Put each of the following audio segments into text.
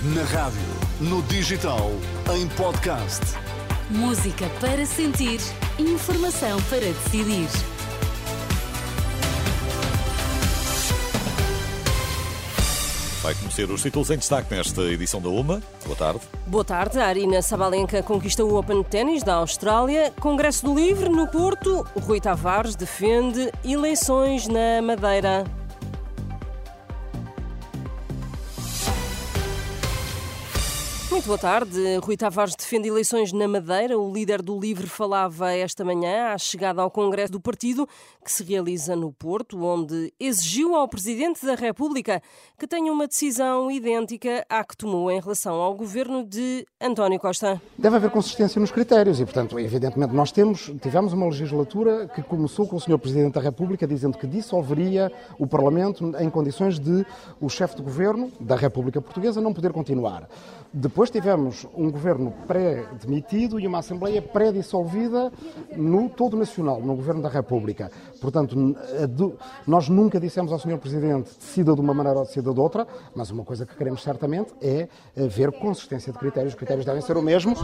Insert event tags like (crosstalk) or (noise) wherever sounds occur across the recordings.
Na rádio, no digital, em podcast. Música para sentir, informação para decidir. Vai conhecer os títulos em destaque nesta edição da UMA. Boa tarde. Boa tarde. A Arina Sabalenka conquista o Open de Ténis da Austrália. Congresso do Livre no Porto. O Rui Tavares defende eleições na Madeira. Muito boa tarde. Rui Tavares defende eleições na Madeira. O líder do Livre falava esta manhã à chegada ao Congresso do Partido, que se realiza no Porto, onde exigiu ao Presidente da República que tenha uma decisão idêntica à que tomou em relação ao governo de António Costa. Deve haver consistência nos critérios e, portanto, evidentemente, nós temos, tivemos uma legislatura que começou com o Sr. Presidente da República dizendo que dissolveria o Parlamento em condições de o chefe de governo da República Portuguesa não poder continuar. Depois tivemos um governo pré-demitido e uma Assembleia pré-dissolvida no todo nacional, no governo da República. Portanto, nós nunca dissemos ao Sr. Presidente decida de uma maneira ou decida de outra, mas uma coisa que queremos certamente é ver consistência de critérios. Os critérios devem ser o mesmo.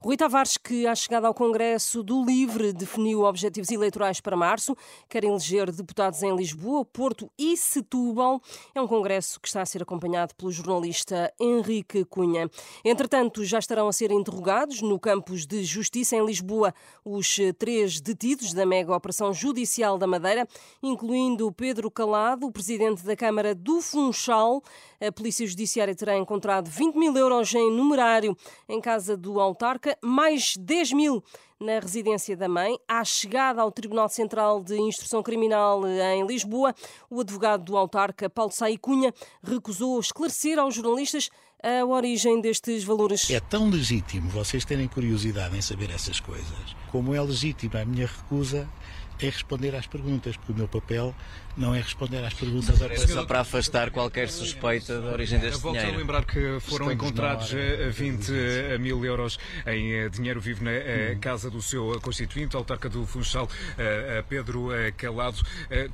Rui Tavares, que à chegada ao Congresso do Livre definiu objetivos eleitorais para março, quer eleger deputados em Lisboa, Porto e Setúbal. É um congresso que está a ser acompanhado pelo jornalista Henrique Cunha. Entretanto, já estarão a ser interrogados no campus de Justiça em Lisboa os três detidos da mega operação judicial da Madeira, incluindo Pedro Calado, o presidente da Câmara do Funchal. A Polícia Judiciária terá encontrado 20 mil euros em numerário em casa do autarca, mais 10 mil na residência da mãe. À chegada ao Tribunal Central de Instrução Criminal em Lisboa, o advogado do autarca, Paulo Saí Cunha, recusou esclarecer aos jornalistas a origem destes valores. É tão legítimo vocês terem curiosidade em saber essas coisas, como é legítima a minha recusa é responder às perguntas, porque o meu papel não é responder às perguntas. É só para afastar qualquer suspeita da origem deste Volto dinheiro. a lembrar que foram Estamos encontrados 20 mil euros em eh, dinheiro vivo na hum. casa do seu constituinte, autarca do Funchal, Pedro Calado.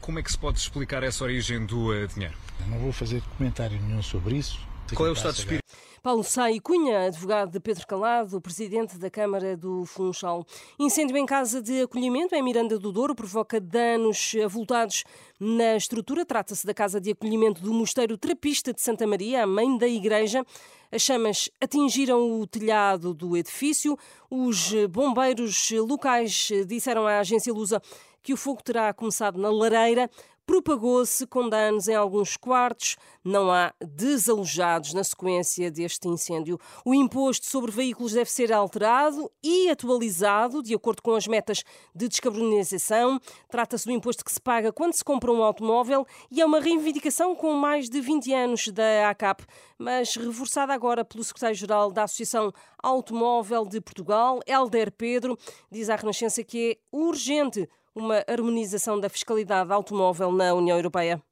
Como é que se pode explicar essa origem do dinheiro? Não vou fazer comentário nenhum sobre isso. Qual é o estado de espírito? Paulo Sai Cunha, advogado de Pedro Calado, presidente da Câmara do Funchal. Incêndio em casa de acolhimento em Miranda do Douro provoca danos avultados na estrutura. Trata-se da casa de acolhimento do Mosteiro Trapista de Santa Maria, a mãe da igreja. As chamas atingiram o telhado do edifício. Os bombeiros locais disseram à agência Lusa que o fogo terá começado na lareira propagou-se com danos em alguns quartos. Não há desalojados na sequência deste incêndio. O imposto sobre veículos deve ser alterado e atualizado de acordo com as metas de descarbonização. Trata-se do imposto que se paga quando se compra um automóvel e é uma reivindicação com mais de 20 anos da ACAP, mas reforçada agora pelo secretário-geral da Associação Automóvel de Portugal, Helder Pedro, diz à Renascença que é urgente uma harmonização da fiscalidade automóvel na União Europeia?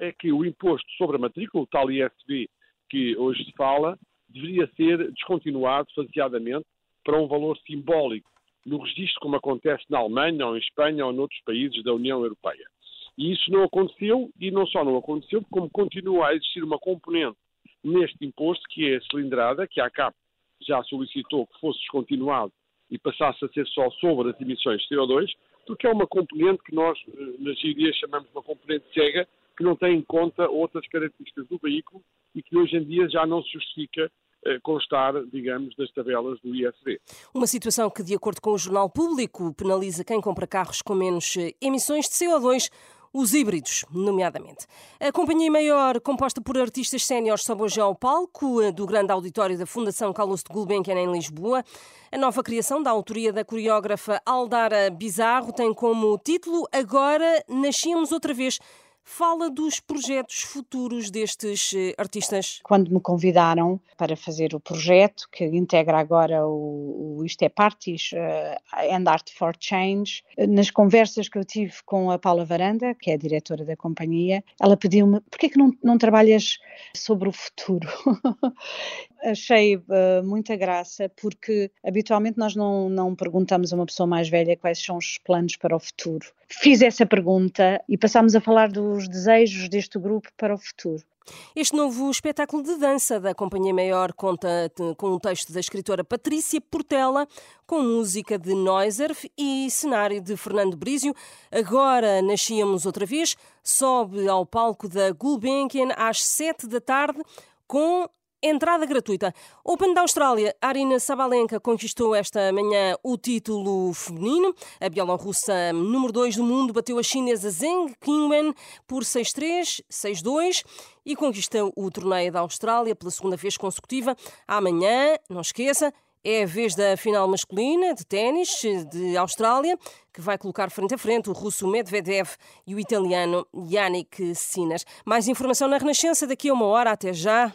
É que o imposto sobre a matrícula, o tal ISB que hoje se fala, deveria ser descontinuado faseadamente para um valor simbólico no registro, como acontece na Alemanha, ou em Espanha, ou noutros países da União Europeia. E isso não aconteceu, e não só não aconteceu, como continua a existir uma componente neste imposto, que é a cilindrada, que a CAP já solicitou que fosse descontinuado e passasse a ser só sobre as emissões de CO2, porque é uma componente que nós, eh, na gíria, chamamos uma componente cega, que não tem em conta outras características do veículo e que hoje em dia já não se justifica eh, constar, digamos, das tabelas do ISD. Uma situação que, de acordo com o Jornal Público, penaliza quem compra carros com menos eh, emissões de CO2 os híbridos, nomeadamente. A companhia maior, composta por artistas séniores, sobe hoje ao palco do grande auditório da Fundação Carlos de Gulbenkian em Lisboa. A nova criação, da autoria da coreógrafa Aldara Bizarro, tem como título Agora Nascíamos Outra Vez fala dos projetos futuros destes eh, artistas. Quando me convidaram para fazer o projeto, que integra agora o, o Isto é Parties uh, and Art for Change, nas conversas que eu tive com a Paula Varanda, que é a diretora da companhia, ela pediu-me, porquê que não, não trabalhas sobre o futuro? (laughs) Achei uh, muita graça, porque habitualmente nós não, não perguntamos a uma pessoa mais velha quais são os planos para o futuro. Fiz essa pergunta e passámos a falar dos desejos deste grupo para o futuro. Este novo espetáculo de dança da Companhia Maior conta com o texto da escritora Patrícia Portela, com música de Neuserf e cenário de Fernando Brizio. Agora nascíamos outra vez, sobe ao palco da Gulbenkian às sete da tarde com Entrada gratuita. Open da Austrália. Arina Sabalenka conquistou esta manhã o título feminino. A bielorrussa número 2 do mundo bateu a chinesa Zheng Qinwen por 6-3, 6-2 e conquistou o torneio da Austrália pela segunda vez consecutiva. Amanhã, não esqueça, é a vez da final masculina de ténis de Austrália, que vai colocar frente a frente o russo Medvedev e o italiano Yannick Sinner. Mais informação na Renascença daqui a uma hora. Até já.